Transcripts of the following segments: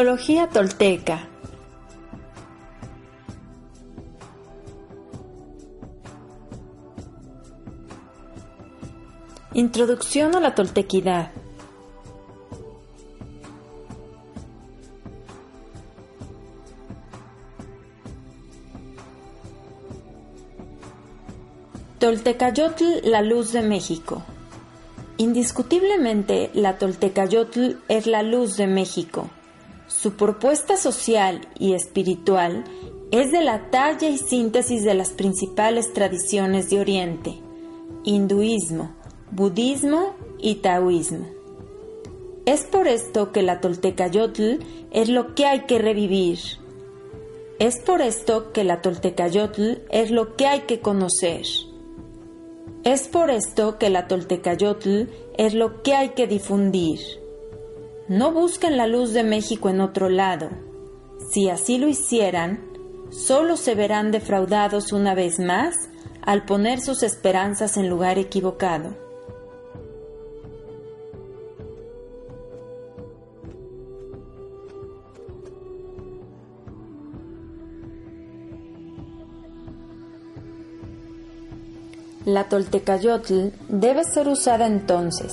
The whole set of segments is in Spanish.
Teología tolteca. Introducción a la toltequidad. Toltecayotl, la luz de México. Indiscutiblemente, la Toltecayotl es la luz de México. Su propuesta social y espiritual es de la talla y síntesis de las principales tradiciones de Oriente, hinduismo, budismo y taoísmo. Es por esto que la Toltecayotl es lo que hay que revivir. Es por esto que la Toltecayotl es lo que hay que conocer. Es por esto que la Toltecayotl es lo que hay que difundir. No busquen la luz de México en otro lado. Si así lo hicieran, solo se verán defraudados una vez más al poner sus esperanzas en lugar equivocado. La toltecayotl debe ser usada entonces,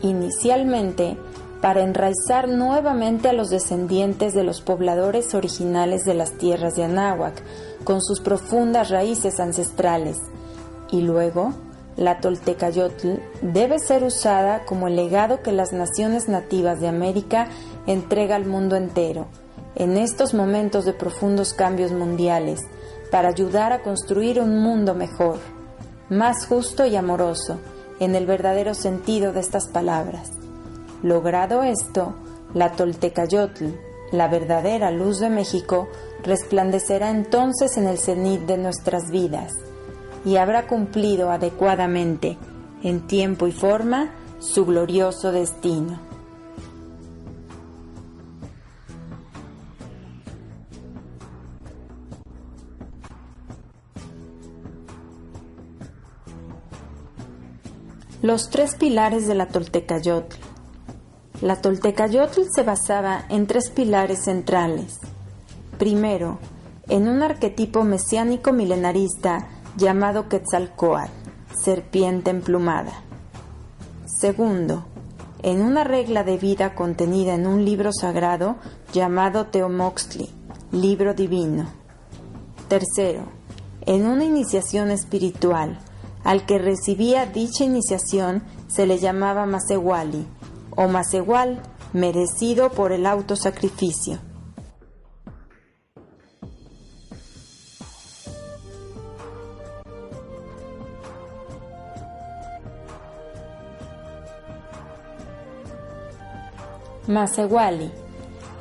inicialmente, para enraizar nuevamente a los descendientes de los pobladores originales de las tierras de Anáhuac, con sus profundas raíces ancestrales, y luego, la toltecayotl debe ser usada como el legado que las naciones nativas de América entrega al mundo entero, en estos momentos de profundos cambios mundiales, para ayudar a construir un mundo mejor más justo y amoroso, en el verdadero sentido de estas palabras. Logrado esto, la Toltecayotl, la verdadera luz de México, resplandecerá entonces en el cenit de nuestras vidas y habrá cumplido adecuadamente, en tiempo y forma, su glorioso destino. Los tres pilares de la Toltecayotl. La Toltecayotl se basaba en tres pilares centrales. Primero, en un arquetipo mesiánico milenarista llamado Quetzalcoatl, serpiente emplumada. Segundo, en una regla de vida contenida en un libro sagrado llamado Teomoxtli, libro divino. Tercero, en una iniciación espiritual al que recibía dicha iniciación se le llamaba Masewali o Masewal, merecido por el autosacrificio. Masewali.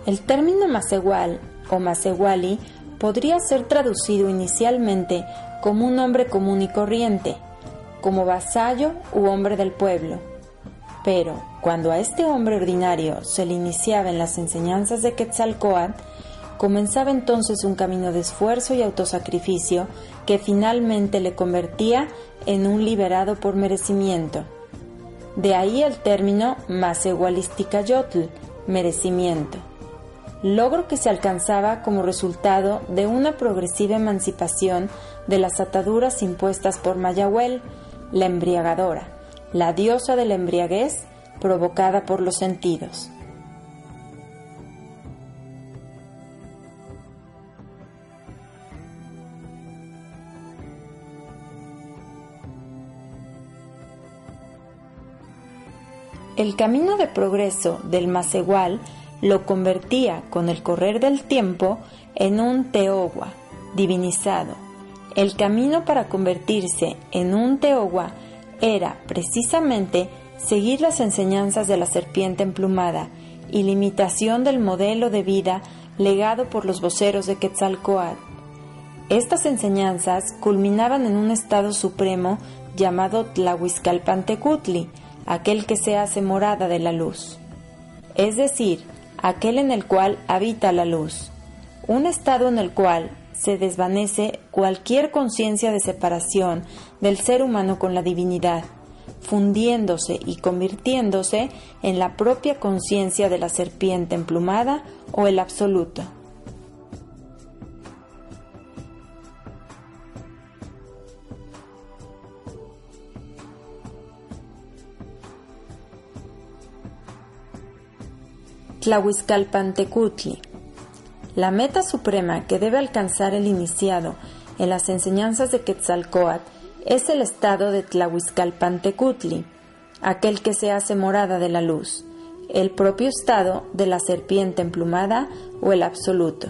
El término Masewal o Masewali podría ser traducido inicialmente como un hombre común y corriente, como vasallo u hombre del pueblo. Pero cuando a este hombre ordinario se le iniciaba en las enseñanzas de Quetzalcoatl, comenzaba entonces un camino de esfuerzo y autosacrificio que finalmente le convertía en un liberado por merecimiento. De ahí el término Masehualisticayotl, merecimiento, logro que se alcanzaba como resultado de una progresiva emancipación de las ataduras impuestas por Mayahuel, la embriagadora, la diosa de la embriaguez provocada por los sentidos. El camino de progreso del Macehual lo convertía con el correr del tiempo en un teogua divinizado, el camino para convertirse en un teogua era, precisamente, seguir las enseñanzas de la serpiente emplumada y la imitación del modelo de vida legado por los voceros de Quetzalcoatl. Estas enseñanzas culminaban en un estado supremo llamado Tlahuizcalpantecutli, aquel que se hace morada de la luz, es decir, aquel en el cual habita la luz, un estado en el cual se desvanece cualquier conciencia de separación del ser humano con la divinidad, fundiéndose y convirtiéndose en la propia conciencia de la serpiente emplumada o el absoluto. Tlahuizcalpantecutli. La meta suprema que debe alcanzar el iniciado en las enseñanzas de Quetzalcoatl es el estado de Tlahuizcalpantecutli, aquel que se hace morada de la luz, el propio estado de la serpiente emplumada o el absoluto.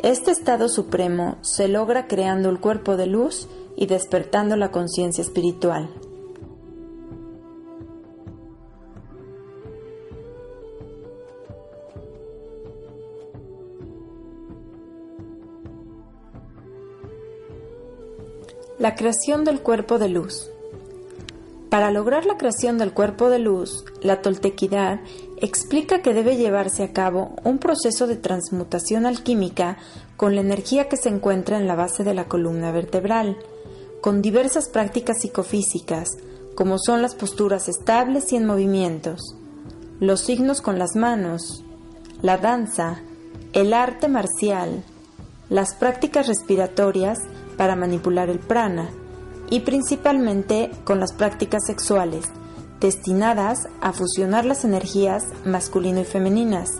Este estado supremo se logra creando el cuerpo de luz y despertando la conciencia espiritual. La creación del cuerpo de luz. Para lograr la creación del cuerpo de luz, la toltequidad explica que debe llevarse a cabo un proceso de transmutación alquímica con la energía que se encuentra en la base de la columna vertebral, con diversas prácticas psicofísicas, como son las posturas estables y en movimientos, los signos con las manos, la danza, el arte marcial, las prácticas respiratorias para manipular el prana y principalmente con las prácticas sexuales destinadas a fusionar las energías masculino y femeninas.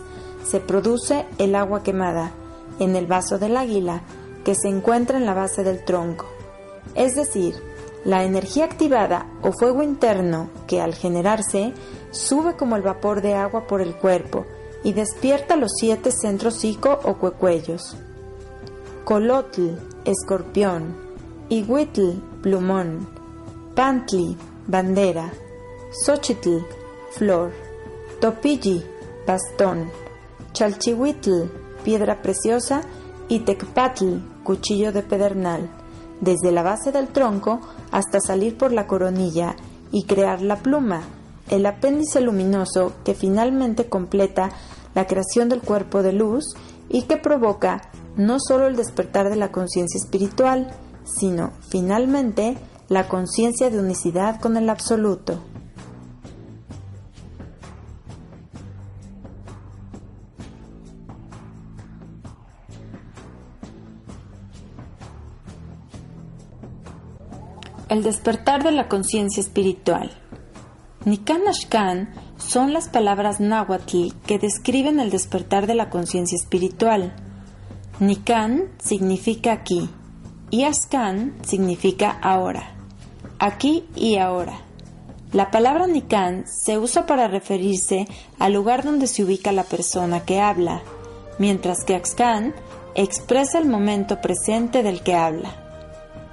Se produce el agua quemada en el vaso del águila que se encuentra en la base del tronco. Es decir, la energía activada o fuego interno que al generarse sube como el vapor de agua por el cuerpo y despierta los siete centros psico o cuecuellos. Colotl, escorpión, Iguitl, plumón, Pantli, bandera, Xochitl, flor, Topilli, bastón, Chalchihuitl, piedra preciosa y Tecpatl, cuchillo de pedernal, desde la base del tronco hasta salir por la coronilla y crear la pluma, el apéndice luminoso que finalmente completa la creación del cuerpo de luz y que provoca no solo el despertar de la conciencia espiritual, sino, finalmente, la conciencia de unicidad con el absoluto. El despertar de la conciencia espiritual. Nikan son las palabras náhuatl que describen el despertar de la conciencia espiritual. Nikan significa aquí y Askan significa ahora, aquí y ahora. La palabra Nikan se usa para referirse al lugar donde se ubica la persona que habla, mientras que Askan expresa el momento presente del que habla.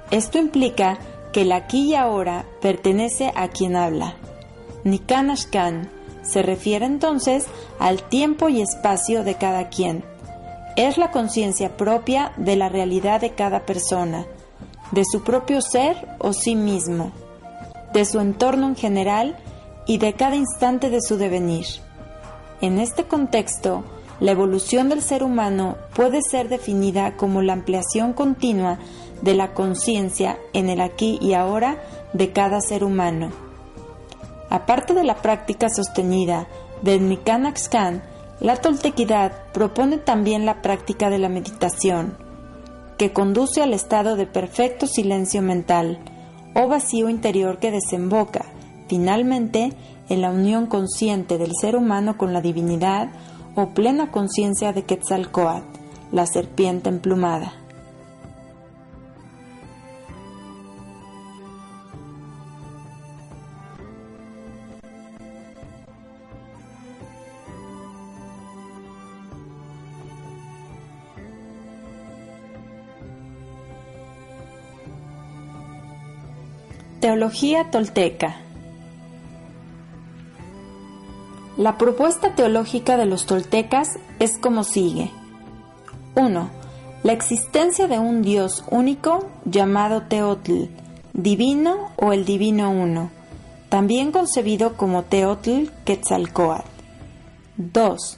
Esto implica que el aquí y ahora pertenece a quien habla. Nikan Ashkan se refiere entonces al tiempo y espacio de cada quien, es la conciencia propia de la realidad de cada persona, de su propio ser o sí mismo, de su entorno en general y de cada instante de su devenir. En este contexto, la evolución del ser humano puede ser definida como la ampliación continua de la conciencia en el aquí y ahora de cada ser humano. Aparte de la práctica sostenida del Nikanaxkan, la toltequidad propone también la práctica de la meditación, que conduce al estado de perfecto silencio mental o vacío interior que desemboca, finalmente, en la unión consciente del ser humano con la divinidad o plena conciencia de Quetzalcoatl, la serpiente emplumada. Teología tolteca La propuesta teológica de los toltecas es como sigue. 1. La existencia de un Dios único llamado Teotl, divino o el divino uno, también concebido como Teotl Quetzalcoatl. 2.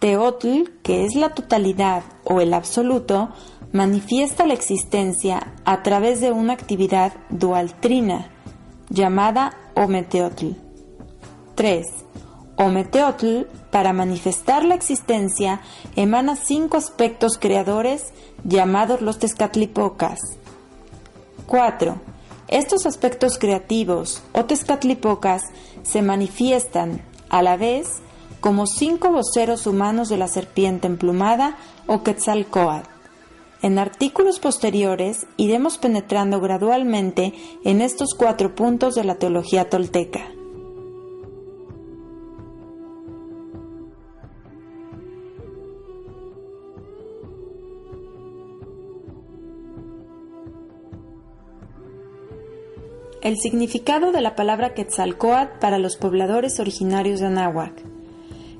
Teotl, que es la totalidad o el absoluto, manifiesta la existencia a través de una actividad dualtrina llamada Ometeotl. 3. Ometeotl, para manifestar la existencia, emana cinco aspectos creadores llamados los Tezcatlipocas. 4. Estos aspectos creativos o Tezcatlipocas se manifiestan, a la vez, como cinco voceros humanos de la serpiente emplumada o Quetzalcoatl. En artículos posteriores iremos penetrando gradualmente en estos cuatro puntos de la teología tolteca. El significado de la palabra Quetzalcoatl para los pobladores originarios de Anáhuac.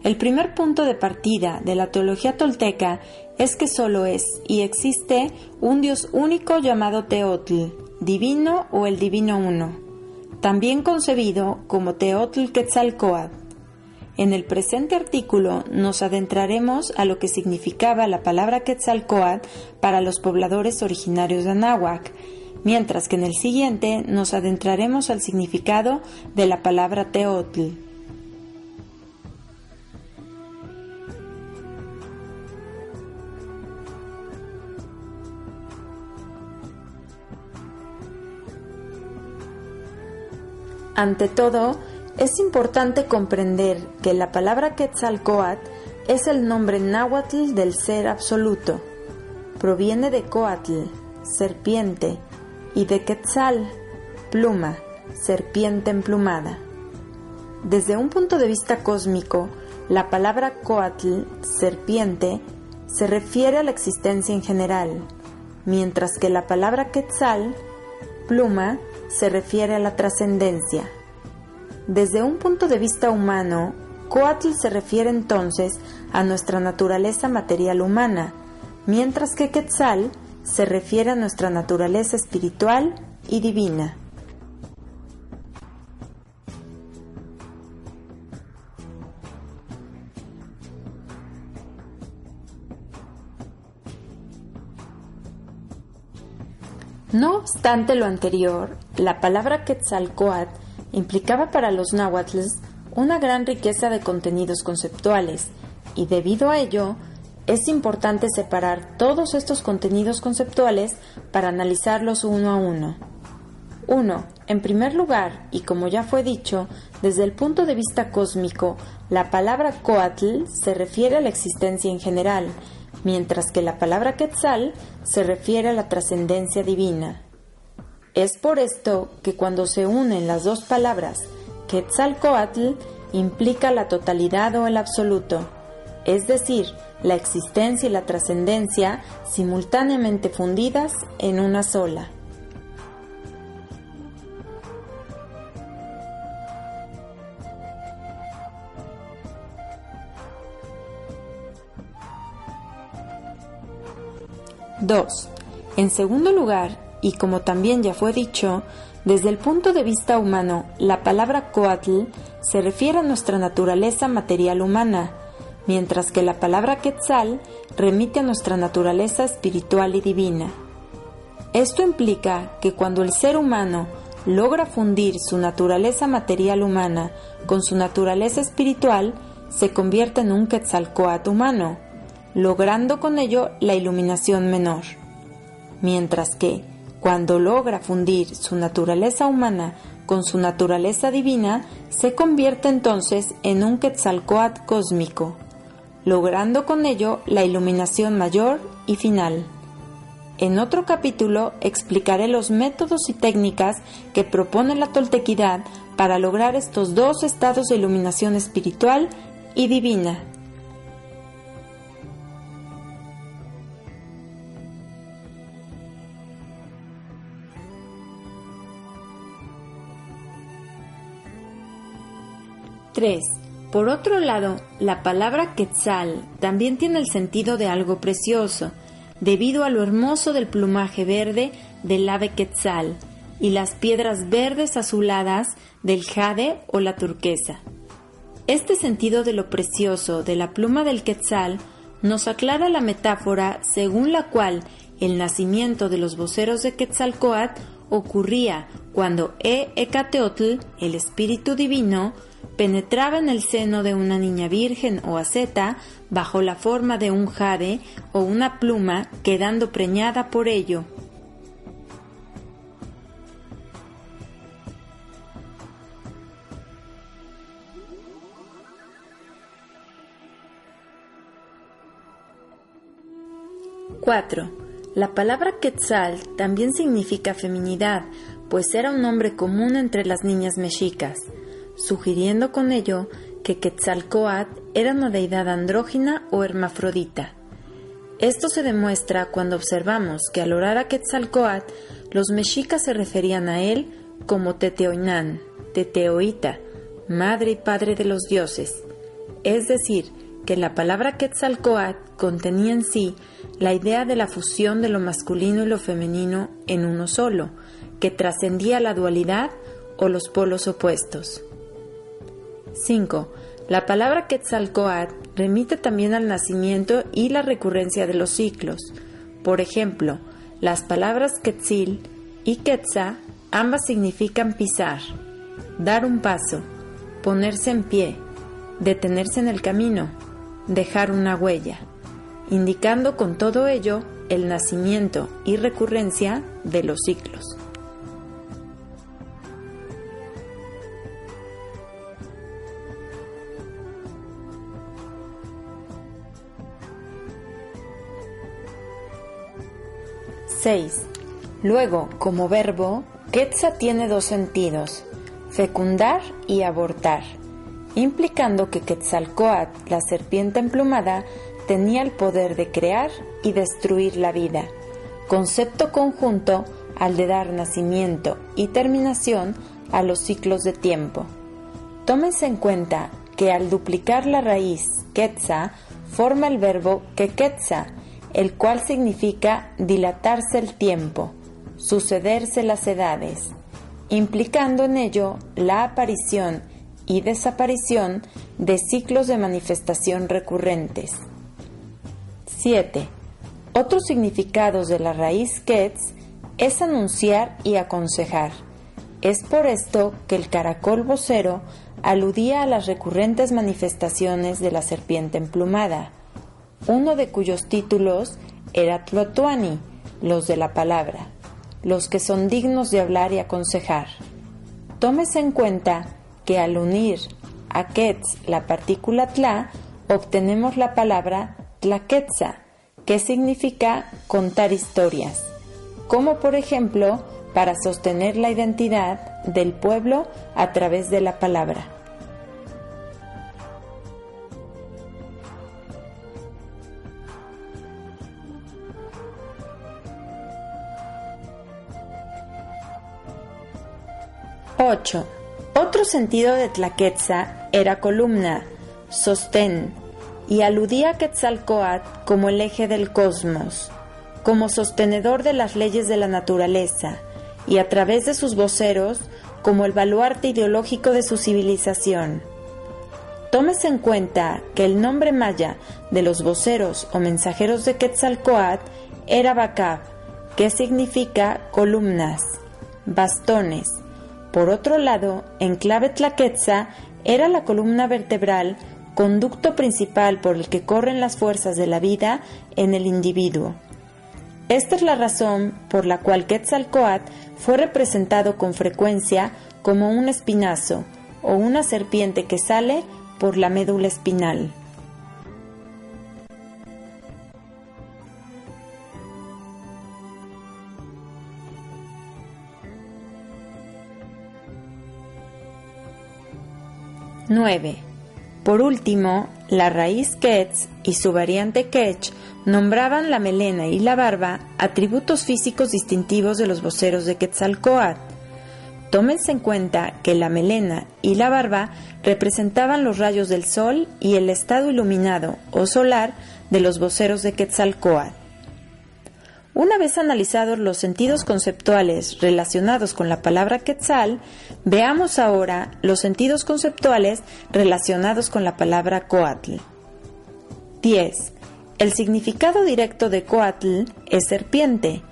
El primer punto de partida de la teología tolteca es que solo es y existe un Dios único llamado Teotl, divino o el divino uno, también concebido como Teotl Quetzalcoatl. En el presente artículo nos adentraremos a lo que significaba la palabra Quetzalcoatl para los pobladores originarios de Anáhuac, mientras que en el siguiente nos adentraremos al significado de la palabra Teotl. Ante todo, es importante comprender que la palabra Quetzalcoatl es el nombre náhuatl del ser absoluto. Proviene de Coatl, serpiente, y de Quetzal, pluma, serpiente emplumada. Desde un punto de vista cósmico, la palabra Coatl, serpiente, se refiere a la existencia en general, mientras que la palabra Quetzal, pluma, se refiere a la trascendencia. Desde un punto de vista humano, Coatl se refiere entonces a nuestra naturaleza material humana, mientras que Quetzal se refiere a nuestra naturaleza espiritual y divina. No obstante lo anterior, la palabra Quetzalcoatl implicaba para los náhuatls una gran riqueza de contenidos conceptuales, y debido a ello, es importante separar todos estos contenidos conceptuales para analizarlos uno a uno. 1. En primer lugar, y como ya fue dicho, desde el punto de vista cósmico, la palabra coatl se refiere a la existencia en general, mientras que la palabra quetzal se refiere a la trascendencia divina. Es por esto que cuando se unen las dos palabras, quetzalcoatl implica la totalidad o el absoluto, es decir, la existencia y la trascendencia simultáneamente fundidas en una sola. Dos. En segundo lugar, y como también ya fue dicho, desde el punto de vista humano, la palabra coatl se refiere a nuestra naturaleza material humana, mientras que la palabra quetzal remite a nuestra naturaleza espiritual y divina. Esto implica que cuando el ser humano logra fundir su naturaleza material humana con su naturaleza espiritual, se convierte en un quetzalcoat humano, logrando con ello la iluminación menor. Mientras que, cuando logra fundir su naturaleza humana con su naturaleza divina, se convierte entonces en un quetzalcoat cósmico logrando con ello la iluminación mayor y final. En otro capítulo explicaré los métodos y técnicas que propone la toltequidad para lograr estos dos estados de iluminación espiritual y divina. Tres. Por otro lado, la palabra quetzal también tiene el sentido de algo precioso, debido a lo hermoso del plumaje verde del ave quetzal y las piedras verdes azuladas del jade o la turquesa. Este sentido de lo precioso de la pluma del quetzal nos aclara la metáfora según la cual el nacimiento de los voceros de Quetzalcoatl ocurría cuando E. Ecateotl, el espíritu divino, penetraba en el seno de una niña virgen o asceta bajo la forma de un jade o una pluma, quedando preñada por ello. ¡4! La palabra Quetzal también significa feminidad, pues era un nombre común entre las niñas mexicas, sugiriendo con ello que Quetzalcoatl era una deidad andrógina o hermafrodita. Esto se demuestra cuando observamos que al orar a Quetzalcoatl, los mexicas se referían a él como Teteoinán, Teteoita, madre y padre de los dioses, es decir, que la palabra Quetzalcoatl contenía en sí la idea de la fusión de lo masculino y lo femenino en uno solo, que trascendía la dualidad o los polos opuestos. 5. La palabra Quetzalcoatl remite también al nacimiento y la recurrencia de los ciclos. Por ejemplo, las palabras Quetzil y Quetza ambas significan pisar, dar un paso, ponerse en pie, detenerse en el camino, dejar una huella, indicando con todo ello el nacimiento y recurrencia de los ciclos. ¡6! Luego, como verbo, Quetza tiene dos sentidos, fecundar y abortar implicando que Quetzalcoatl, la serpiente emplumada, tenía el poder de crear y destruir la vida, concepto conjunto al de dar nacimiento y terminación a los ciclos de tiempo. Tómense en cuenta que al duplicar la raíz quetza forma el verbo quequetza, el cual significa dilatarse el tiempo, sucederse las edades, implicando en ello la aparición y desaparición de ciclos de manifestación recurrentes. 7. Otros significados de la raíz Ketz es anunciar y aconsejar. Es por esto que el caracol vocero aludía a las recurrentes manifestaciones de la serpiente emplumada, uno de cuyos títulos era Tlotuani, los de la palabra, los que son dignos de hablar y aconsejar. Tómese en cuenta que al unir a Ketz la partícula tla, obtenemos la palabra tlaquetza, que significa contar historias, como por ejemplo para sostener la identidad del pueblo a través de la palabra. Ocho. Otro sentido de Tlaquetza era columna, sostén, y aludía a Quetzalcoatl como el eje del cosmos, como sostenedor de las leyes de la naturaleza, y a través de sus voceros como el baluarte ideológico de su civilización. Tómese en cuenta que el nombre maya de los voceros o mensajeros de Quetzalcoatl era Bacab, que significa columnas, bastones, por otro lado, en clave tlaquetza era la columna vertebral, conducto principal por el que corren las fuerzas de la vida en el individuo. Esta es la razón por la cual Quetzalcoatl fue representado con frecuencia como un espinazo o una serpiente que sale por la médula espinal. 9. Por último, la raíz Ketz y su variante Ketch nombraban la melena y la barba atributos físicos distintivos de los voceros de Quetzalcoatl. Tómense en cuenta que la melena y la barba representaban los rayos del sol y el estado iluminado o solar de los voceros de Quetzalcoatl. Una vez analizados los sentidos conceptuales relacionados con la palabra quetzal, veamos ahora los sentidos conceptuales relacionados con la palabra coatl. 10. El significado directo de coatl es serpiente.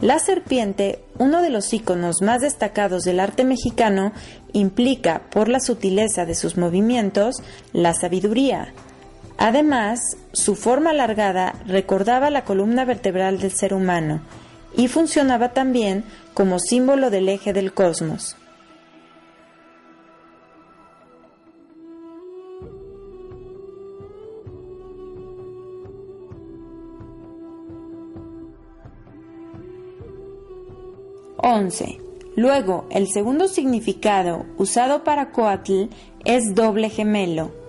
La serpiente uno de los íconos más destacados del arte mexicano, implica, por la sutileza de sus movimientos, la sabiduría. Además, su forma alargada recordaba la columna vertebral del ser humano y funcionaba también como símbolo del eje del cosmos. 11. Luego, el segundo significado usado para Coatl es doble gemelo.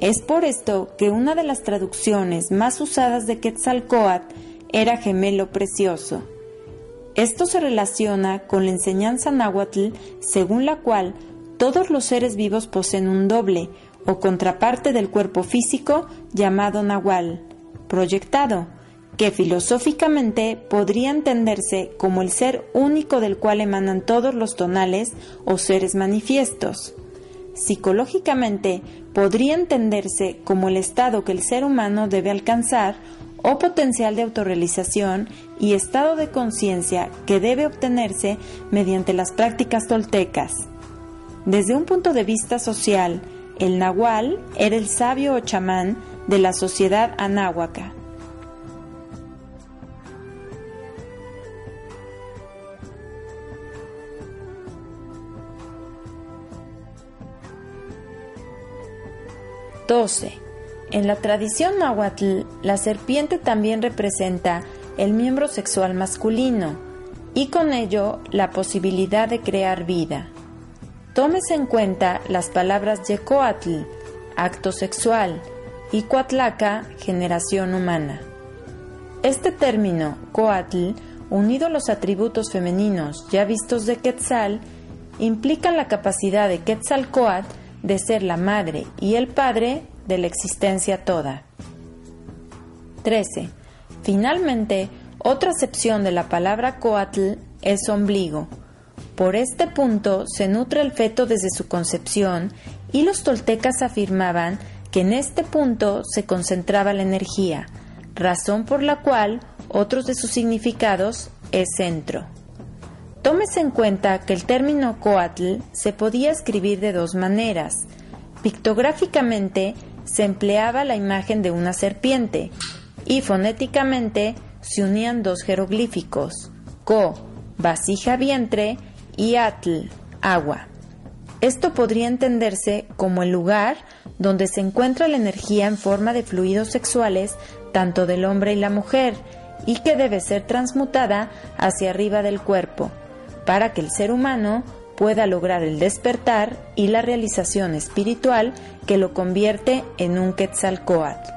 Es por esto que una de las traducciones más usadas de Quetzalcoatl era gemelo precioso. Esto se relaciona con la enseñanza náhuatl según la cual todos los seres vivos poseen un doble o contraparte del cuerpo físico llamado nahual, proyectado, que filosóficamente podría entenderse como el ser único del cual emanan todos los tonales o seres manifiestos. Psicológicamente podría entenderse como el estado que el ser humano debe alcanzar o potencial de autorrealización y estado de conciencia que debe obtenerse mediante las prácticas toltecas. Desde un punto de vista social, el nahual era el sabio o chamán de la sociedad anáhuaca 12. En la tradición náhuatl, la serpiente también representa el miembro sexual masculino y con ello la posibilidad de crear vida. Tómese en cuenta las palabras yecoatl, acto sexual, y cuatlaca, generación humana. Este término, coatl, unido a los atributos femeninos ya vistos de Quetzal, implican la capacidad de Quetzalcoatl de ser la madre y el padre de la existencia toda. 13. Finalmente, otra acepción de la palabra coatl es ombligo. Por este punto se nutre el feto desde su concepción y los toltecas afirmaban que en este punto se concentraba la energía, razón por la cual otros de sus significados es centro. Tómese en cuenta que el término coatl se podía escribir de dos maneras. Pictográficamente se empleaba la imagen de una serpiente y fonéticamente se unían dos jeroglíficos, co, vasija vientre y atl, agua. Esto podría entenderse como el lugar donde se encuentra la energía en forma de fluidos sexuales tanto del hombre y la mujer y que debe ser transmutada hacia arriba del cuerpo para que el ser humano pueda lograr el despertar y la realización espiritual que lo convierte en un Quetzalcoatl.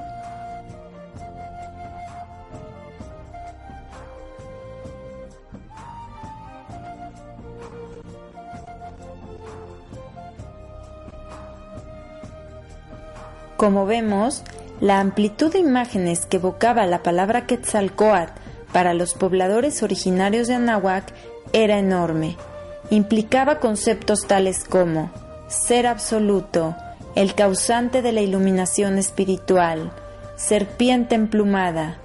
Como vemos, la amplitud de imágenes que evocaba la palabra Quetzalcoatl para los pobladores originarios de Anáhuac era enorme. Implicaba conceptos tales como ser absoluto, el causante de la iluminación espiritual, serpiente emplumada,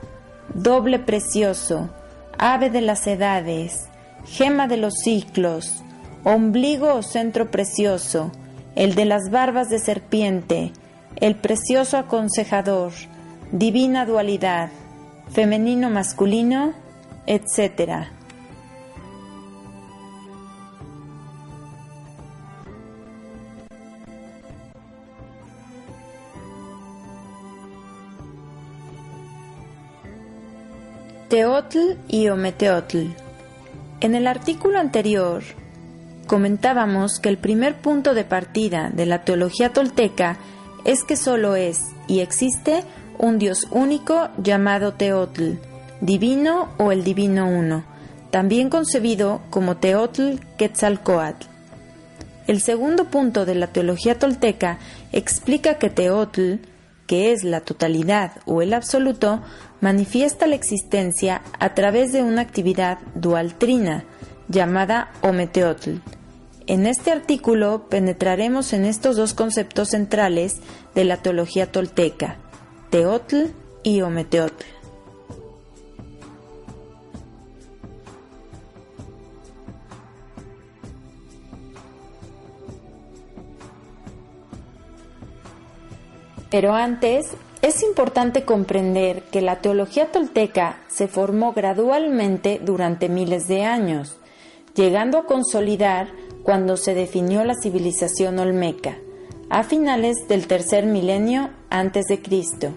doble precioso, ave de las edades, gema de los ciclos, ombligo o centro precioso, el de las barbas de serpiente, el precioso aconsejador, divina dualidad, femenino masculino, etc. Teotl y Ometeotl. En el artículo anterior comentábamos que el primer punto de partida de la teología tolteca es que solo es y existe un Dios único llamado Teotl, divino o el divino uno, también concebido como Teotl Quetzalcoatl. El segundo punto de la teología tolteca explica que Teotl, que es la totalidad o el absoluto, manifiesta la existencia a través de una actividad dualtrina llamada Ometeotl. En este artículo penetraremos en estos dos conceptos centrales de la teología tolteca, Teotl y Ometeotl. Pero antes es importante comprender que la teología tolteca se formó gradualmente durante miles de años, llegando a consolidar cuando se definió la civilización olmeca, a finales del tercer milenio antes de Cristo.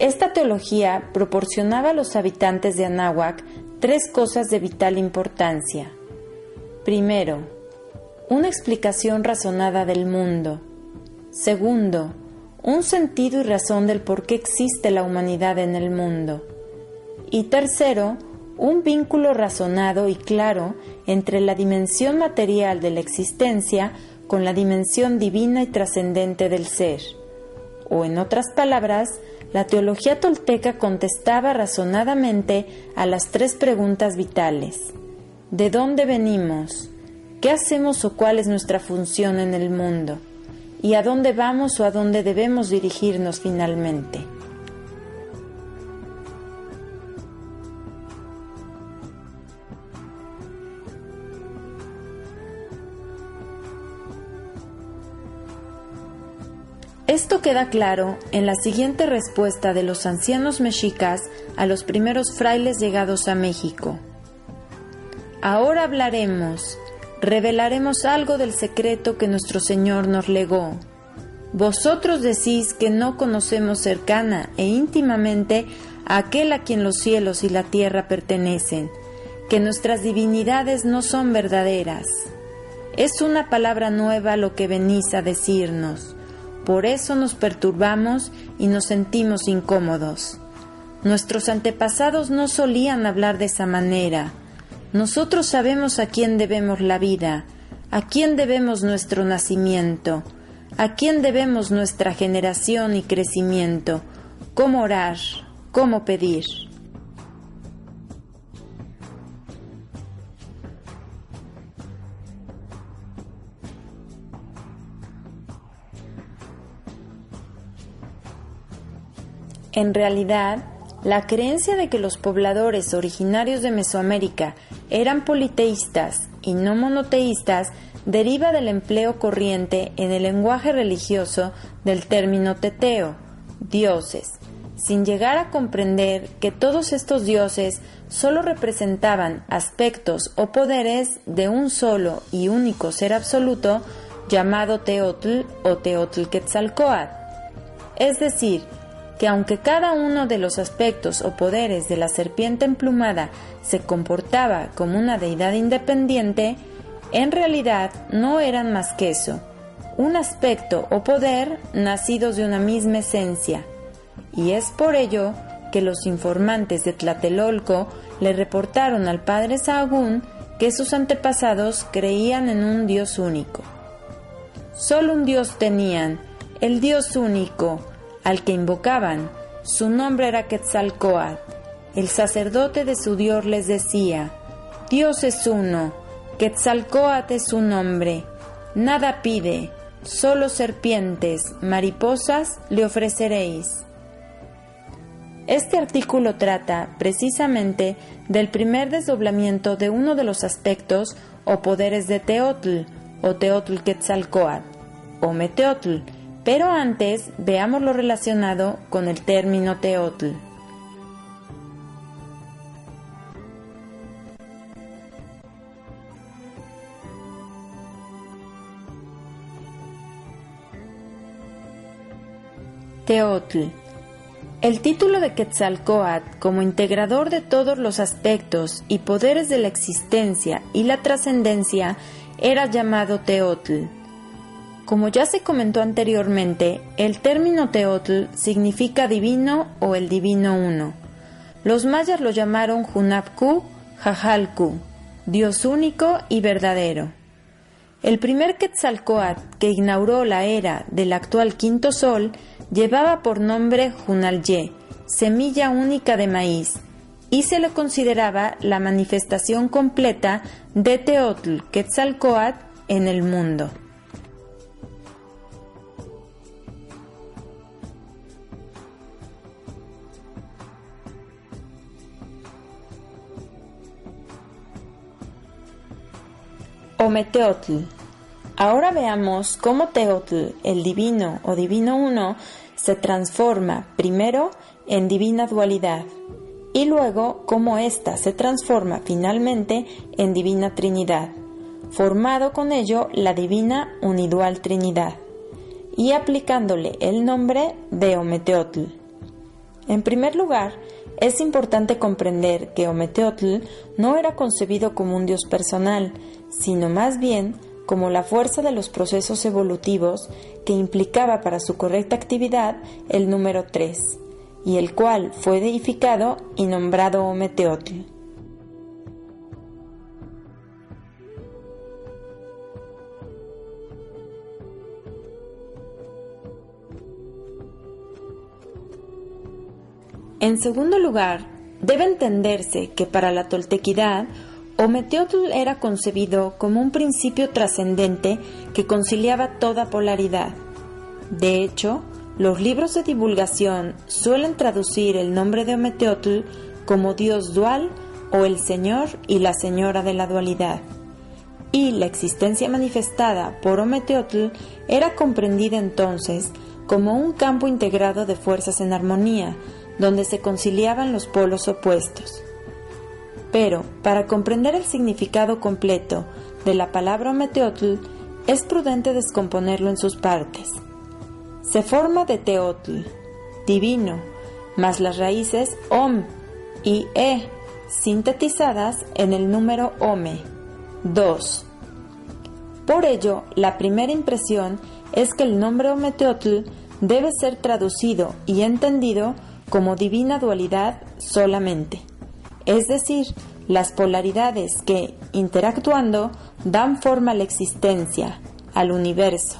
Esta teología proporcionaba a los habitantes de Anáhuac tres cosas de vital importancia. Primero, una explicación razonada del mundo. Segundo, un sentido y razón del por qué existe la humanidad en el mundo. Y tercero, un vínculo razonado y claro entre la dimensión material de la existencia con la dimensión divina y trascendente del ser. O en otras palabras, la teología tolteca contestaba razonadamente a las tres preguntas vitales. ¿De dónde venimos? ¿Qué hacemos o cuál es nuestra función en el mundo? ¿Y a dónde vamos o a dónde debemos dirigirnos finalmente? Esto queda claro en la siguiente respuesta de los ancianos mexicas a los primeros frailes llegados a México. Ahora hablaremos, revelaremos algo del secreto que nuestro Señor nos legó. Vosotros decís que no conocemos cercana e íntimamente a aquel a quien los cielos y la tierra pertenecen, que nuestras divinidades no son verdaderas. Es una palabra nueva lo que venís a decirnos por eso nos perturbamos y nos sentimos incómodos. Nuestros antepasados no solían hablar de esa manera. Nosotros sabemos a quién debemos la vida, a quién debemos nuestro nacimiento, a quién debemos nuestra generación y crecimiento, cómo orar, cómo pedir. En realidad, la creencia de que los pobladores originarios de Mesoamérica eran politeístas y no monoteístas deriva del empleo corriente en el lenguaje religioso del término teteo, dioses, sin llegar a comprender que todos estos dioses solo representaban aspectos o poderes de un solo y único ser absoluto llamado Teotl o Teotl Quetzalcoatl, es decir, que aunque cada uno de los aspectos o poderes de la serpiente emplumada se comportaba como una deidad independiente, en realidad no eran más que eso, un aspecto o poder nacidos de una misma esencia, y es por ello que los informantes de Tlatelolco le reportaron al padre Sahagún que sus antepasados creían en un Dios único. Solo un Dios tenían, el Dios único, al que invocaban. Su nombre era Quetzalcoatl. El sacerdote de su Dios les decía, Dios es uno, Quetzalcoatl es su nombre, nada pide, solo serpientes, mariposas le ofreceréis. Este artículo trata precisamente del primer desdoblamiento de uno de los aspectos o poderes de Teotl o Teotl Quetzalcoatl o Meteotl, pero antes veamos lo relacionado con el término teotl. Teotl. El título de Quetzalcoatl como integrador de todos los aspectos y poderes de la existencia y la trascendencia era llamado Teotl. Como ya se comentó anteriormente, el término Teotl significa divino o el divino uno. Los mayas lo llamaron Hunapku, Jajalku, Dios único y verdadero. El primer Quetzalcoatl que inauguró la era del actual quinto sol llevaba por nombre Junalye, semilla única de maíz, y se le consideraba la manifestación completa de Teotl Quetzalcoatl en el mundo. Ometeotl. Ahora veamos cómo Teotl, el divino o divino uno, se transforma primero en divina dualidad y luego cómo ésta se transforma finalmente en divina trinidad, formado con ello la divina unidual trinidad y aplicándole el nombre de Ometeotl. En primer lugar, es importante comprender que Ometeotl no era concebido como un dios personal, sino más bien como la fuerza de los procesos evolutivos que implicaba para su correcta actividad el número 3, y el cual fue deificado y nombrado Ometeotl. En segundo lugar, debe entenderse que para la toltequidad, Ometeotl era concebido como un principio trascendente que conciliaba toda polaridad. De hecho, los libros de divulgación suelen traducir el nombre de Ometeotl como Dios dual o el Señor y la Señora de la dualidad. Y la existencia manifestada por Ometeotl era comprendida entonces como un campo integrado de fuerzas en armonía, donde se conciliaban los polos opuestos. Pero, para comprender el significado completo de la palabra Meteotl, es prudente descomponerlo en sus partes. Se forma de Teotl, divino, más las raíces Om y E, sintetizadas en el número Ome, 2. Por ello, la primera impresión es que el nombre Ometeotl debe ser traducido y entendido como divina dualidad solamente, es decir, las polaridades que, interactuando, dan forma a la existencia, al universo.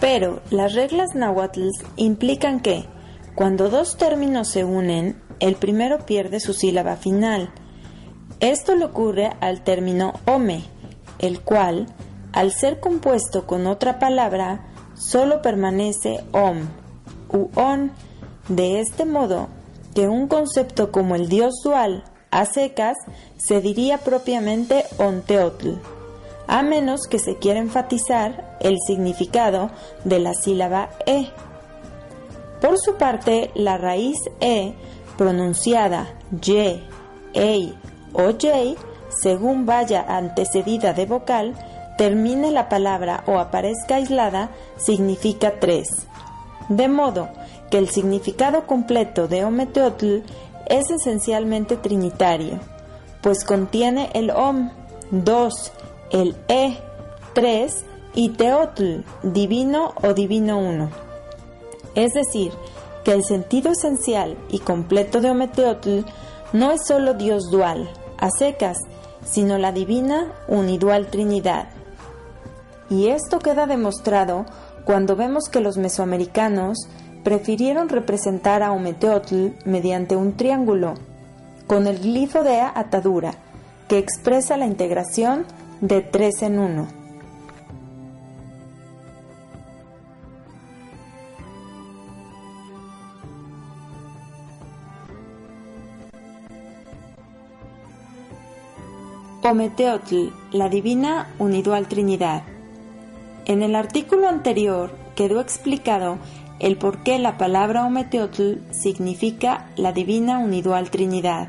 Pero las reglas náhuatl implican que, cuando dos términos se unen, el primero pierde su sílaba final. Esto le ocurre al término ome, el cual, al ser compuesto con otra palabra, solo permanece om u on, de este modo que un concepto como el dios dual a secas se diría propiamente onteotl, a menos que se quiera enfatizar el significado de la sílaba e. Por su parte, la raíz e pronunciada y, ei o j, según vaya antecedida de vocal, termine la palabra o aparezca aislada, significa tres. De modo que el significado completo de Ometeotl es esencialmente trinitario, pues contiene el Om, dos, el E, tres, y Teotl, divino o divino uno. Es decir, que el sentido esencial y completo de Ometeotl no es solo Dios dual, a secas, sino la divina unidual Trinidad. Y esto queda demostrado cuando vemos que los mesoamericanos prefirieron representar a Ometeotl mediante un triángulo, con el glifo de atadura, que expresa la integración de tres en uno. Ometeotl, la divina unidual Trinidad. En el artículo anterior quedó explicado el por qué la palabra Ometeotl significa la divina unidual Trinidad.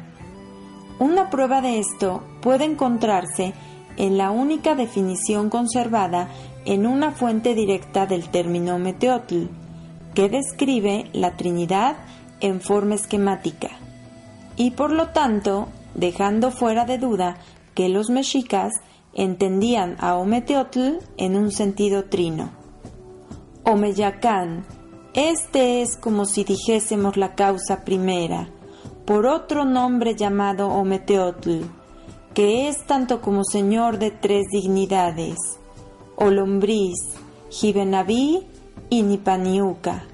Una prueba de esto puede encontrarse en la única definición conservada en una fuente directa del término Ometeotl, que describe la Trinidad en forma esquemática, y por lo tanto, dejando fuera de duda que los mexicas entendían a Ometeotl en un sentido trino. Omeyacán, este es como si dijésemos la causa primera, por otro nombre llamado Ometeotl, que es tanto como señor de tres dignidades, Olombriz, Jibenaví y Nipaniuca.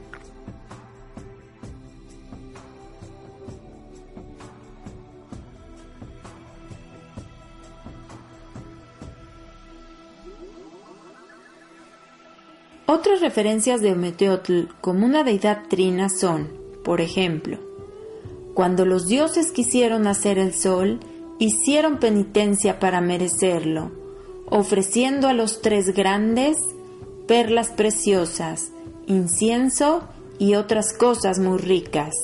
Otras referencias de Ometeotl como una deidad trina son, por ejemplo, cuando los dioses quisieron hacer el sol, hicieron penitencia para merecerlo, ofreciendo a los tres grandes perlas preciosas, incienso y otras cosas muy ricas.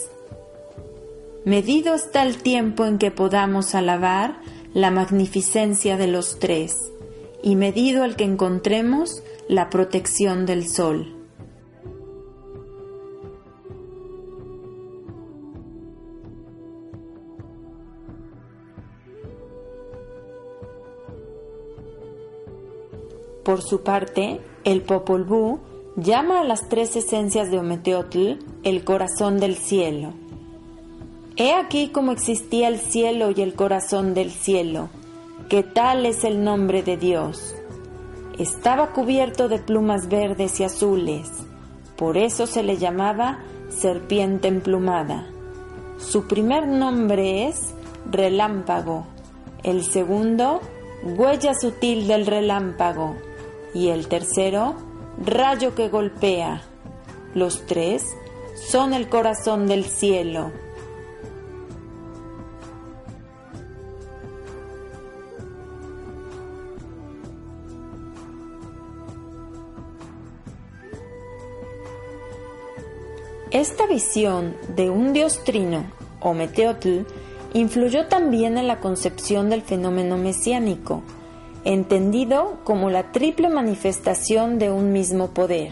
Medido está el tiempo en que podamos alabar la magnificencia de los tres, y medido el que encontremos la protección del sol. Por su parte, el Popol Vuh llama a las tres esencias de Ometeotl el corazón del cielo. He aquí cómo existía el cielo y el corazón del cielo, que tal es el nombre de Dios. Estaba cubierto de plumas verdes y azules, por eso se le llamaba serpiente emplumada. Su primer nombre es relámpago, el segundo huella sutil del relámpago y el tercero, rayo que golpea. Los tres son el corazón del cielo. Esta visión de un dios trino, o Meteotl, influyó también en la concepción del fenómeno mesiánico, entendido como la triple manifestación de un mismo poder.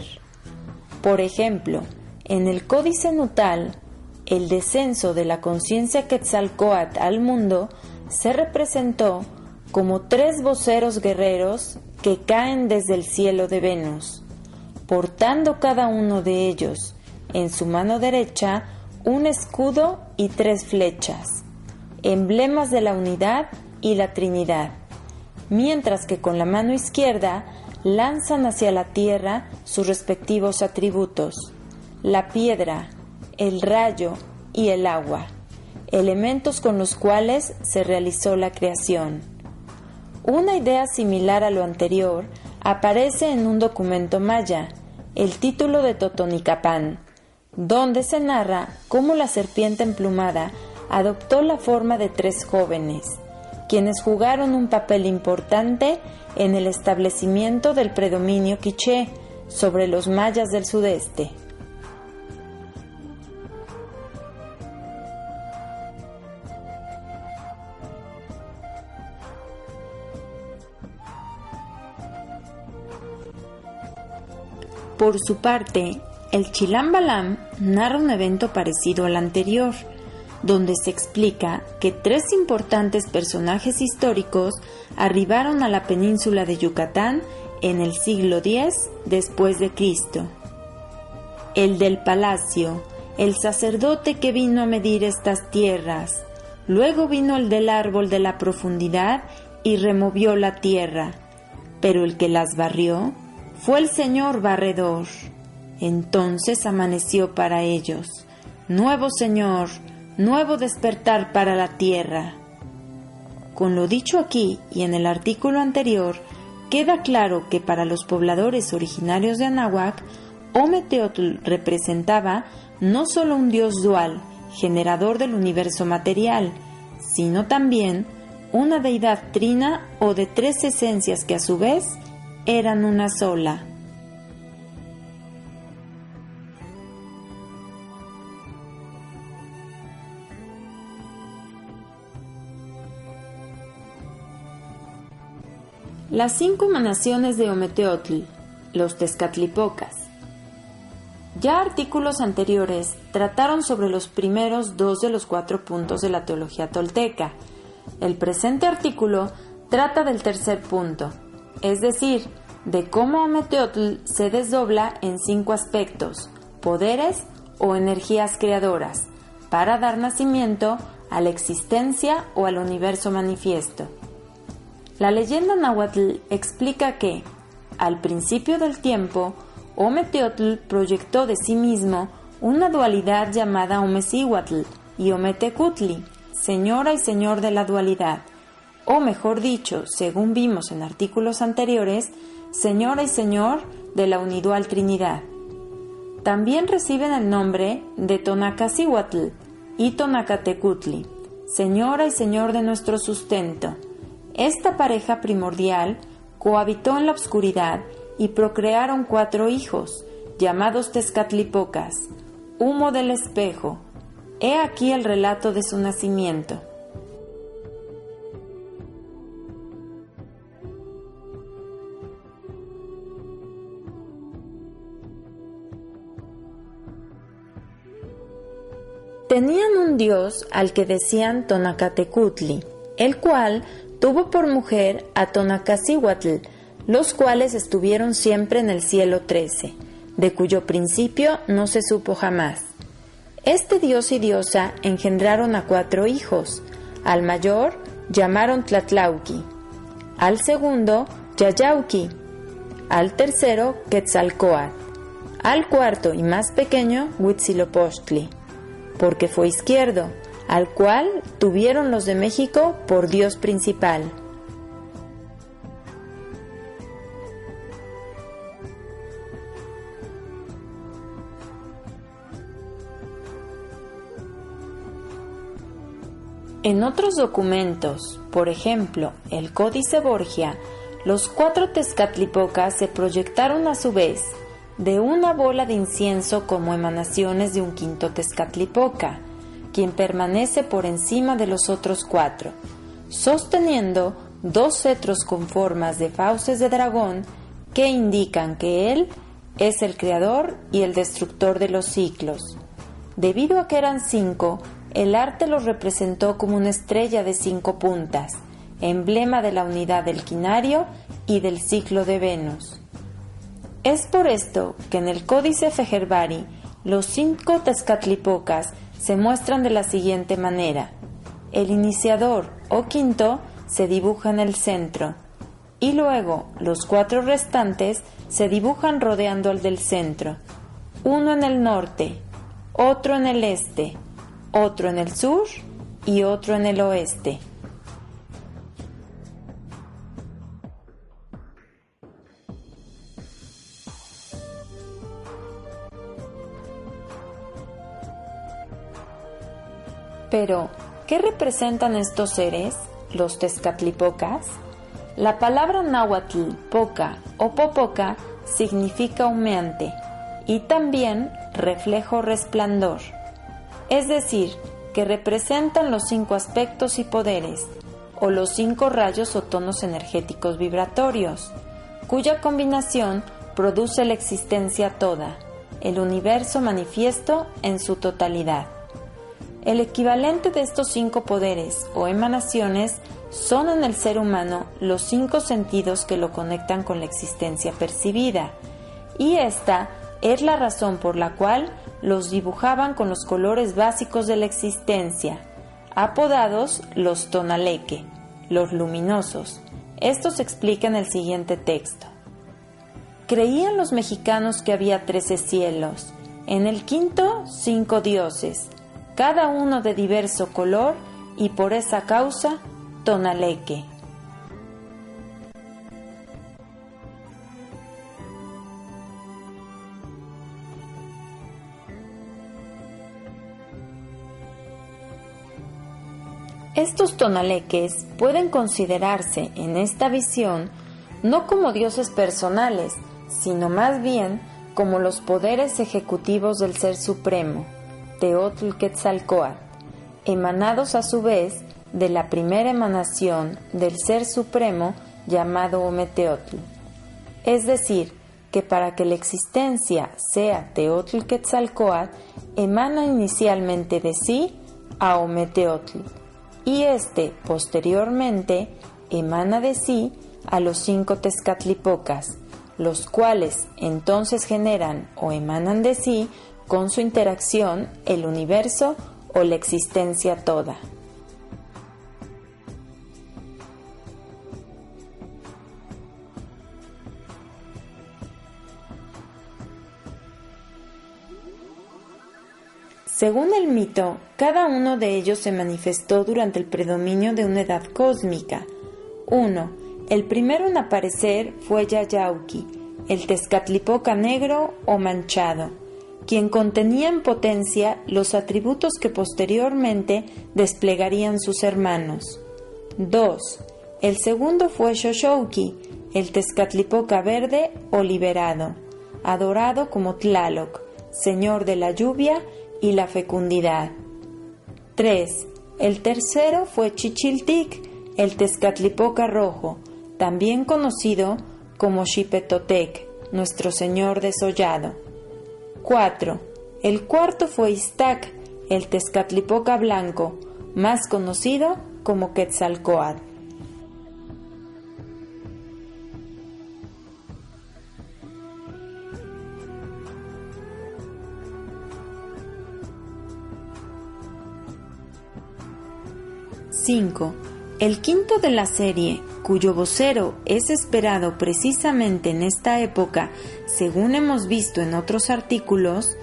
Por ejemplo, en el Códice Nutal, el descenso de la conciencia Quetzalcoatl al mundo se representó como tres voceros guerreros que caen desde el cielo de Venus, portando cada uno de ellos en su mano derecha un escudo y tres flechas, emblemas de la unidad y la Trinidad mientras que con la mano izquierda lanzan hacia la tierra sus respectivos atributos, la piedra, el rayo y el agua, elementos con los cuales se realizó la creación. Una idea similar a lo anterior aparece en un documento maya, el título de Totonicapán, donde se narra cómo la serpiente emplumada adoptó la forma de tres jóvenes, quienes jugaron un papel importante en el establecimiento del predominio quiché sobre los mayas del sudeste. Por su parte, el Chilam Balam narra un evento parecido al anterior, donde se explica que tres importantes personajes históricos arribaron a la península de Yucatán en el siglo X después de Cristo. El del palacio, el sacerdote que vino a medir estas tierras, luego vino el del árbol de la profundidad y removió la tierra, pero el que las barrió fue el Señor barredor. Entonces amaneció para ellos. Nuevo Señor, nuevo despertar para la tierra. Con lo dicho aquí y en el artículo anterior, queda claro que para los pobladores originarios de Anahuac, Ometeotl representaba no solo un dios dual, generador del universo material, sino también una deidad trina o de tres esencias que a su vez eran una sola. Las cinco emanaciones de Ometeotl, los Tezcatlipocas. Ya artículos anteriores trataron sobre los primeros dos de los cuatro puntos de la teología tolteca. El presente artículo trata del tercer punto, es decir, de cómo Ometeotl se desdobla en cinco aspectos, poderes o energías creadoras, para dar nacimiento a la existencia o al universo manifiesto. La leyenda náhuatl explica que, al principio del tiempo, Ometeotl proyectó de sí mismo una dualidad llamada Omecihuatl y Ometecutli, señora y señor de la dualidad, o mejor dicho, según vimos en artículos anteriores, Señora y Señor de la Unidual Trinidad. También reciben el nombre de Tonacasihuatl y Tonacatecutli, Señora y Señor de nuestro sustento. Esta pareja primordial cohabitó en la oscuridad y procrearon cuatro hijos, llamados Tezcatlipocas, humo del espejo. He aquí el relato de su nacimiento. Tenían un dios al que decían Tonacatecutli, el cual tuvo por mujer a Tonacasihuatl, los cuales estuvieron siempre en el cielo trece, de cuyo principio no se supo jamás. Este dios y diosa engendraron a cuatro hijos. Al mayor llamaron Tlatlauqui, al segundo Yayauqui, al tercero Quetzalcoatl, al cuarto y más pequeño Huitzilopochtli porque fue izquierdo, al cual tuvieron los de México por Dios principal. En otros documentos, por ejemplo, el Códice Borgia, los cuatro Tezcatlipocas se proyectaron a su vez de una bola de incienso como emanaciones de un quinto Tezcatlipoca, quien permanece por encima de los otros cuatro, sosteniendo dos cetros con formas de fauces de dragón que indican que él es el creador y el destructor de los ciclos. Debido a que eran cinco, el arte los representó como una estrella de cinco puntas, emblema de la unidad del quinario y del ciclo de Venus. Es por esto que en el Códice Fejerbari los cinco Tezcatlipocas se muestran de la siguiente manera. El iniciador o quinto se dibuja en el centro y luego los cuatro restantes se dibujan rodeando al del centro, uno en el norte, otro en el este, otro en el sur y otro en el oeste. Pero, ¿qué representan estos seres, los Tezcatlipocas? La palabra náhuatl, poca o popoca, significa humeante y también reflejo resplandor. Es decir, que representan los cinco aspectos y poderes, o los cinco rayos o tonos energéticos vibratorios, cuya combinación produce la existencia toda, el universo manifiesto en su totalidad. El equivalente de estos cinco poderes o emanaciones son en el ser humano los cinco sentidos que lo conectan con la existencia percibida, y esta es la razón por la cual los dibujaban con los colores básicos de la existencia, apodados los tonaleque, los luminosos. Esto se explica en el siguiente texto. Creían los mexicanos que había trece cielos, en el quinto cinco dioses, cada uno de diverso color y por esa causa tonaleque. Estos tonaleques pueden considerarse en esta visión no como dioses personales, sino más bien como los poderes ejecutivos del Ser Supremo, Teotl Quetzalcoatl, emanados a su vez de la primera emanación del Ser Supremo llamado Ometeotl. Es decir, que para que la existencia sea Teotl Quetzalcoatl, emana inicialmente de sí a Ometeotl, y éste posteriormente emana de sí a los cinco Tezcatlipocas, los cuales entonces generan o emanan de sí con su interacción el universo o la existencia toda. Según el mito, cada uno de ellos se manifestó durante el predominio de una edad cósmica, 1. El primero en aparecer fue Yayauki, el Tezcatlipoca negro o manchado, quien contenía en potencia los atributos que posteriormente desplegarían sus hermanos. 2. El segundo fue Shoshouki, el Tezcatlipoca verde o liberado, adorado como Tlaloc, señor de la lluvia y la fecundidad. 3. El tercero fue Chichiltic, el Tezcatlipoca rojo, también conocido como Xipetotec, nuestro señor desollado. 4. El cuarto fue Iztac, el Tezcatlipoca blanco, más conocido como Quetzalcoatl. ¡5! El quinto de la serie, cuyo vocero es esperado precisamente en esta época, según hemos visto en otros artículos,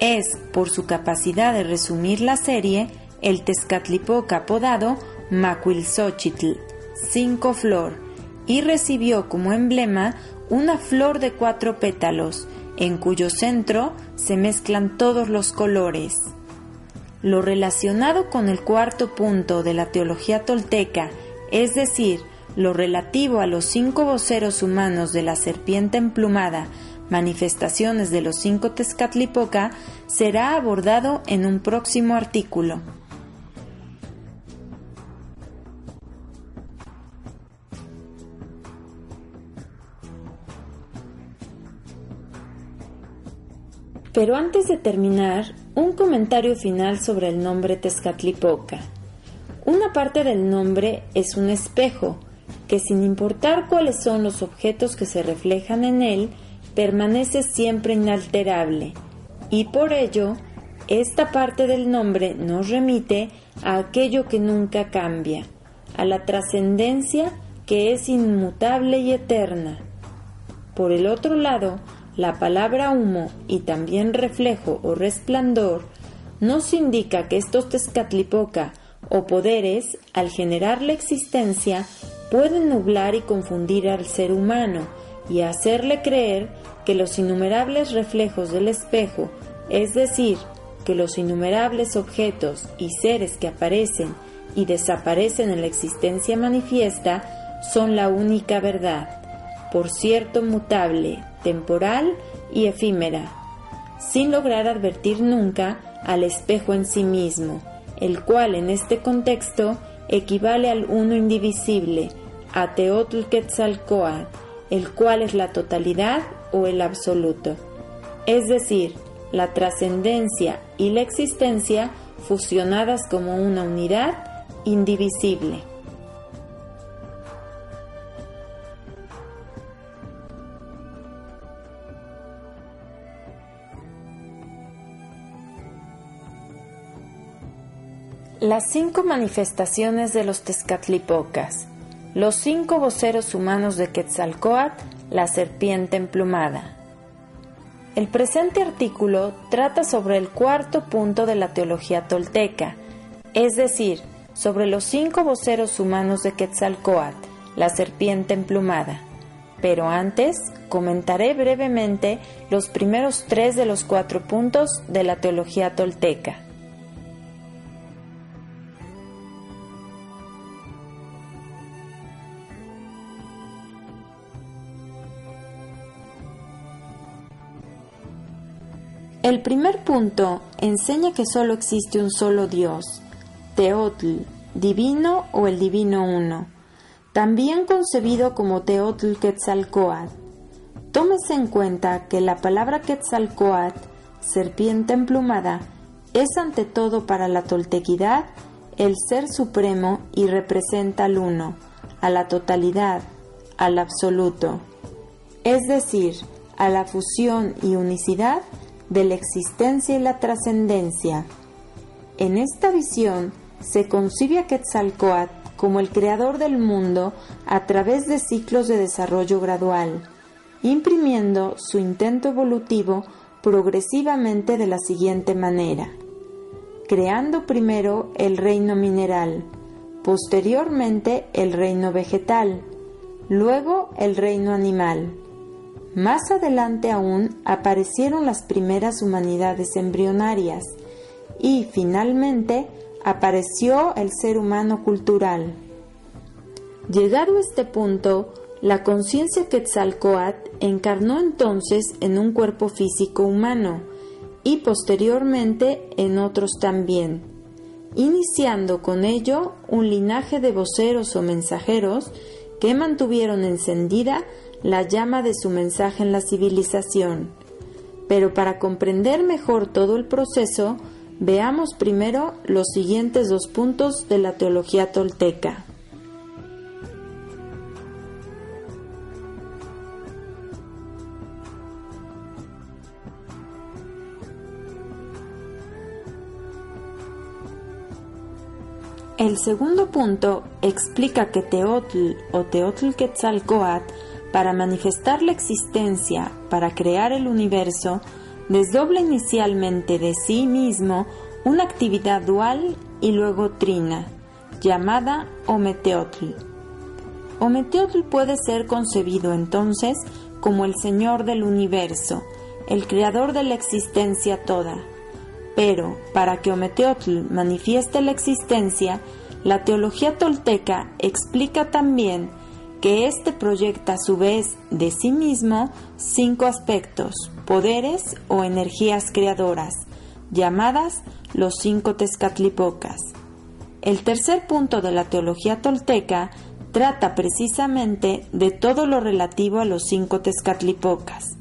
es, por su capacidad de resumir la serie, el Tezcatlipoca apodado Macuilxochitl, cinco flor, y recibió como emblema una flor de cuatro pétalos, en cuyo centro se mezclan todos los colores. Lo relacionado con el cuarto punto de la teología tolteca, es decir, lo relativo a los cinco voceros humanos de la serpiente emplumada, manifestaciones de los cinco Tezcatlipoca, será abordado en un próximo artículo. Pero antes de terminar, un comentario final sobre el nombre Tezcatlipoca. Una parte del nombre es un espejo, que sin importar cuáles son los objetos que se reflejan en él, permanece siempre inalterable, y por ello, esta parte del nombre nos remite a aquello que nunca cambia, a la trascendencia que es inmutable y eterna. Por el otro lado, la palabra humo y también reflejo o resplandor nos indica que estos Tezcatlipoca o poderes, al generar la existencia, pueden nublar y confundir al ser humano y hacerle creer que los innumerables reflejos del espejo, es decir, que los innumerables objetos y seres que aparecen y desaparecen en la existencia manifiesta, son la única verdad, por cierto mutable, temporal y efímera, sin lograr advertir nunca al espejo en sí mismo, el cual en este contexto equivale al uno indivisible, a Teotl Quetzalcoatl, el cual es la totalidad o el absoluto, es decir, la trascendencia y la existencia fusionadas como una unidad indivisible. Las cinco manifestaciones de los Tezcatlipocas, los cinco voceros humanos de Quetzalcoatl, la serpiente emplumada. El presente artículo trata sobre el cuarto punto de la teología tolteca, es decir, sobre los cinco voceros humanos de Quetzalcoatl, la serpiente emplumada. Pero antes comentaré brevemente los primeros tres de los cuatro puntos de la teología tolteca. El primer punto enseña que solo existe un solo Dios, Teotl, divino o el divino uno, también concebido como Teotl Quetzalcoatl. Tómese en cuenta que la palabra Quetzalcoatl, serpiente emplumada, es ante todo para la toltequidad el ser supremo y representa al uno, a la totalidad, al absoluto, es decir, a la fusión y unicidad de la existencia y la trascendencia. En esta visión se concibe a Quetzalcoatl como el creador del mundo a través de ciclos de desarrollo gradual, imprimiendo su intento evolutivo progresivamente de la siguiente manera. Creando primero el reino mineral, posteriormente el reino vegetal, luego el reino animal. Más adelante aún aparecieron las primeras humanidades embrionarias y finalmente apareció el ser humano cultural. Llegado a este punto, la conciencia Quetzalcoatl encarnó entonces en un cuerpo físico humano y posteriormente en otros también, iniciando con ello un linaje de voceros o mensajeros que mantuvieron encendida la llama de su mensaje en la civilización. Pero para comprender mejor todo el proceso, veamos primero los siguientes dos puntos de la teología tolteca. El segundo punto explica que Teotl o Teotl Quetzalcoatl para manifestar la existencia, para crear el universo, desdobla inicialmente de sí mismo una actividad dual y luego trina, llamada Ometeotl. Ometeotl puede ser concebido entonces como el Señor del universo, el creador de la existencia toda. Pero para que Ometeotl manifieste la existencia, la teología tolteca explica también que éste proyecta a su vez de sí mismo cinco aspectos, poderes o energías creadoras, llamadas los cinco Tezcatlipocas. El tercer punto de la teología tolteca trata precisamente de todo lo relativo a los cinco Tezcatlipocas.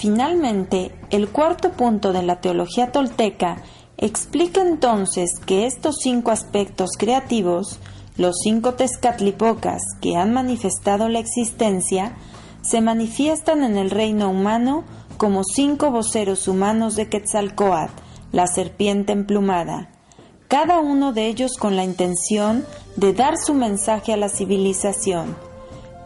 Finalmente, el cuarto punto de la teología tolteca explica entonces que estos cinco aspectos creativos, los cinco tezcatlipocas que han manifestado la existencia, se manifiestan en el reino humano como cinco voceros humanos de Quetzalcoatl, la serpiente emplumada, cada uno de ellos con la intención de dar su mensaje a la civilización.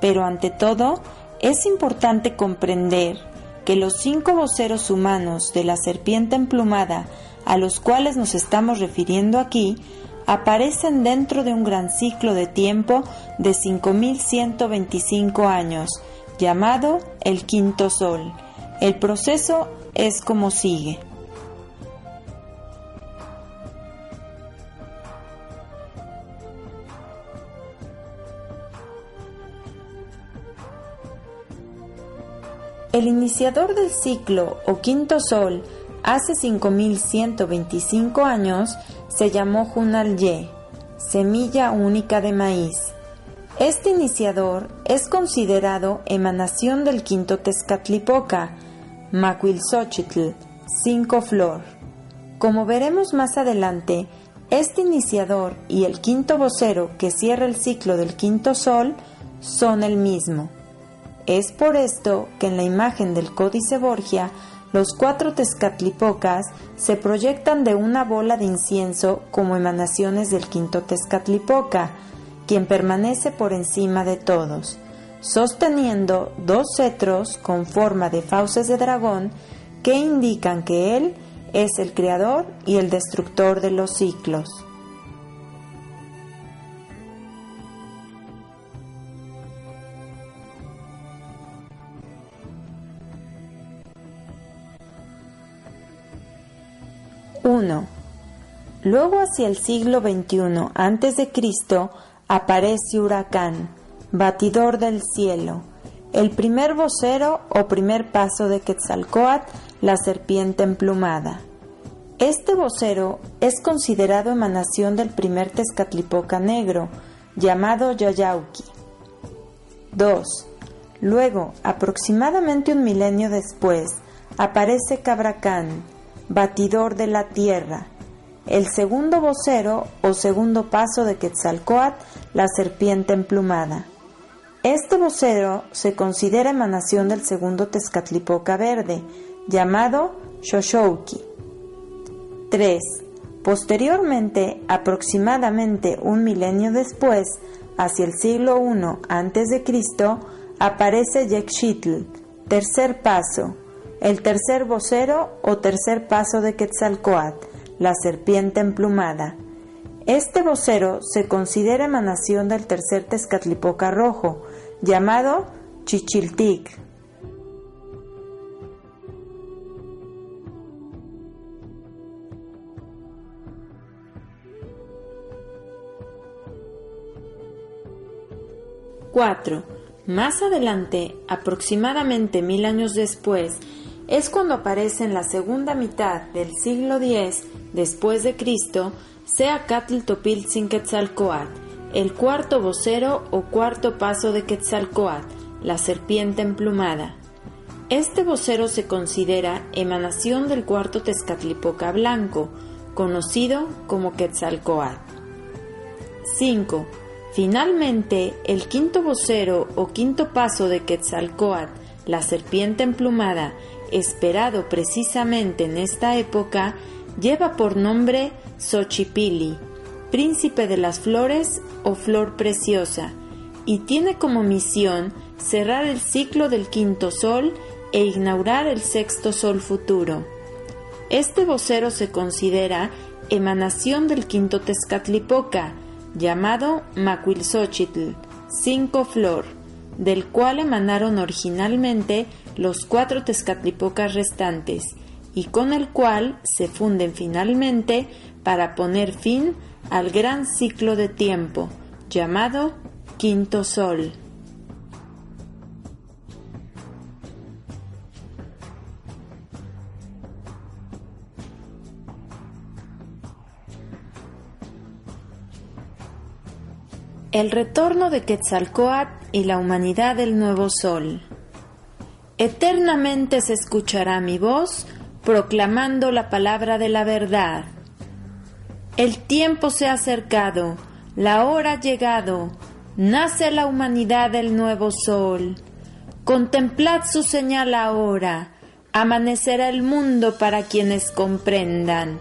Pero ante todo, es importante comprender que los cinco voceros humanos de la serpiente emplumada a los cuales nos estamos refiriendo aquí aparecen dentro de un gran ciclo de tiempo de 5.125 años, llamado el quinto sol. El proceso es como sigue. El iniciador del ciclo o quinto sol hace 5125 años se llamó Ye, semilla única de maíz. Este iniciador es considerado emanación del quinto Tezcatlipoca, Macuilxochitl, cinco flor. Como veremos más adelante, este iniciador y el quinto vocero que cierra el ciclo del quinto sol son el mismo. Es por esto que en la imagen del Códice Borgia los cuatro Tezcatlipocas se proyectan de una bola de incienso como emanaciones del quinto Tezcatlipoca, quien permanece por encima de todos, sosteniendo dos cetros con forma de fauces de dragón que indican que él es el creador y el destructor de los ciclos. 1. Luego hacia el siglo XXI a.C. aparece Huracán, batidor del cielo, el primer vocero o primer paso de Quetzalcoatl, la serpiente emplumada. Este vocero es considerado emanación del primer Tezcatlipoca negro, llamado Yayauqui. 2. Luego, aproximadamente un milenio después, aparece Cabracán, batidor de la tierra, el segundo vocero o segundo paso de Quetzalcoatl, la serpiente emplumada. Este vocero se considera emanación del segundo Tezcatlipoca verde, llamado Xoxouqui. 3. Posteriormente, aproximadamente un milenio después, hacia el siglo I a.C., aparece Yexitl, tercer paso, el tercer vocero o tercer paso de Quetzalcoatl, la serpiente emplumada. Este vocero se considera emanación del tercer Tezcatlipoca rojo, llamado Chichiltic. ¡4! Más adelante, aproximadamente mil años después, es cuando aparece en la segunda mitad del siglo X después de Cristo Seacatl Topiltzin Quetzalcoatl, el cuarto vocero o cuarto paso de Quetzalcoatl, la serpiente emplumada. Este vocero se considera emanación del cuarto Tezcatlipoca blanco, conocido como Quetzalcoatl. 5. Finalmente, el quinto vocero o quinto paso de Quetzalcoatl, la serpiente emplumada, esperado precisamente en esta época, lleva por nombre Xochipili, príncipe de las flores o flor preciosa, y tiene como misión cerrar el ciclo del quinto sol e inaugurar el sexto sol futuro. Este vocero se considera emanación del quinto Tezcatlipoca, llamado Macuilxochitl, cinco flor, del cual emanaron originalmente los cuatro Tezcatlipocas restantes, y con el cual se funden finalmente para poner fin al gran ciclo de tiempo, llamado Quinto Sol. El retorno de Quetzalcoatl y la humanidad del nuevo sol. Eternamente se escuchará mi voz proclamando la palabra de la verdad. El tiempo se ha acercado, la hora ha llegado, nace la humanidad del nuevo sol. Contemplad su señal ahora, amanecerá el mundo para quienes comprendan.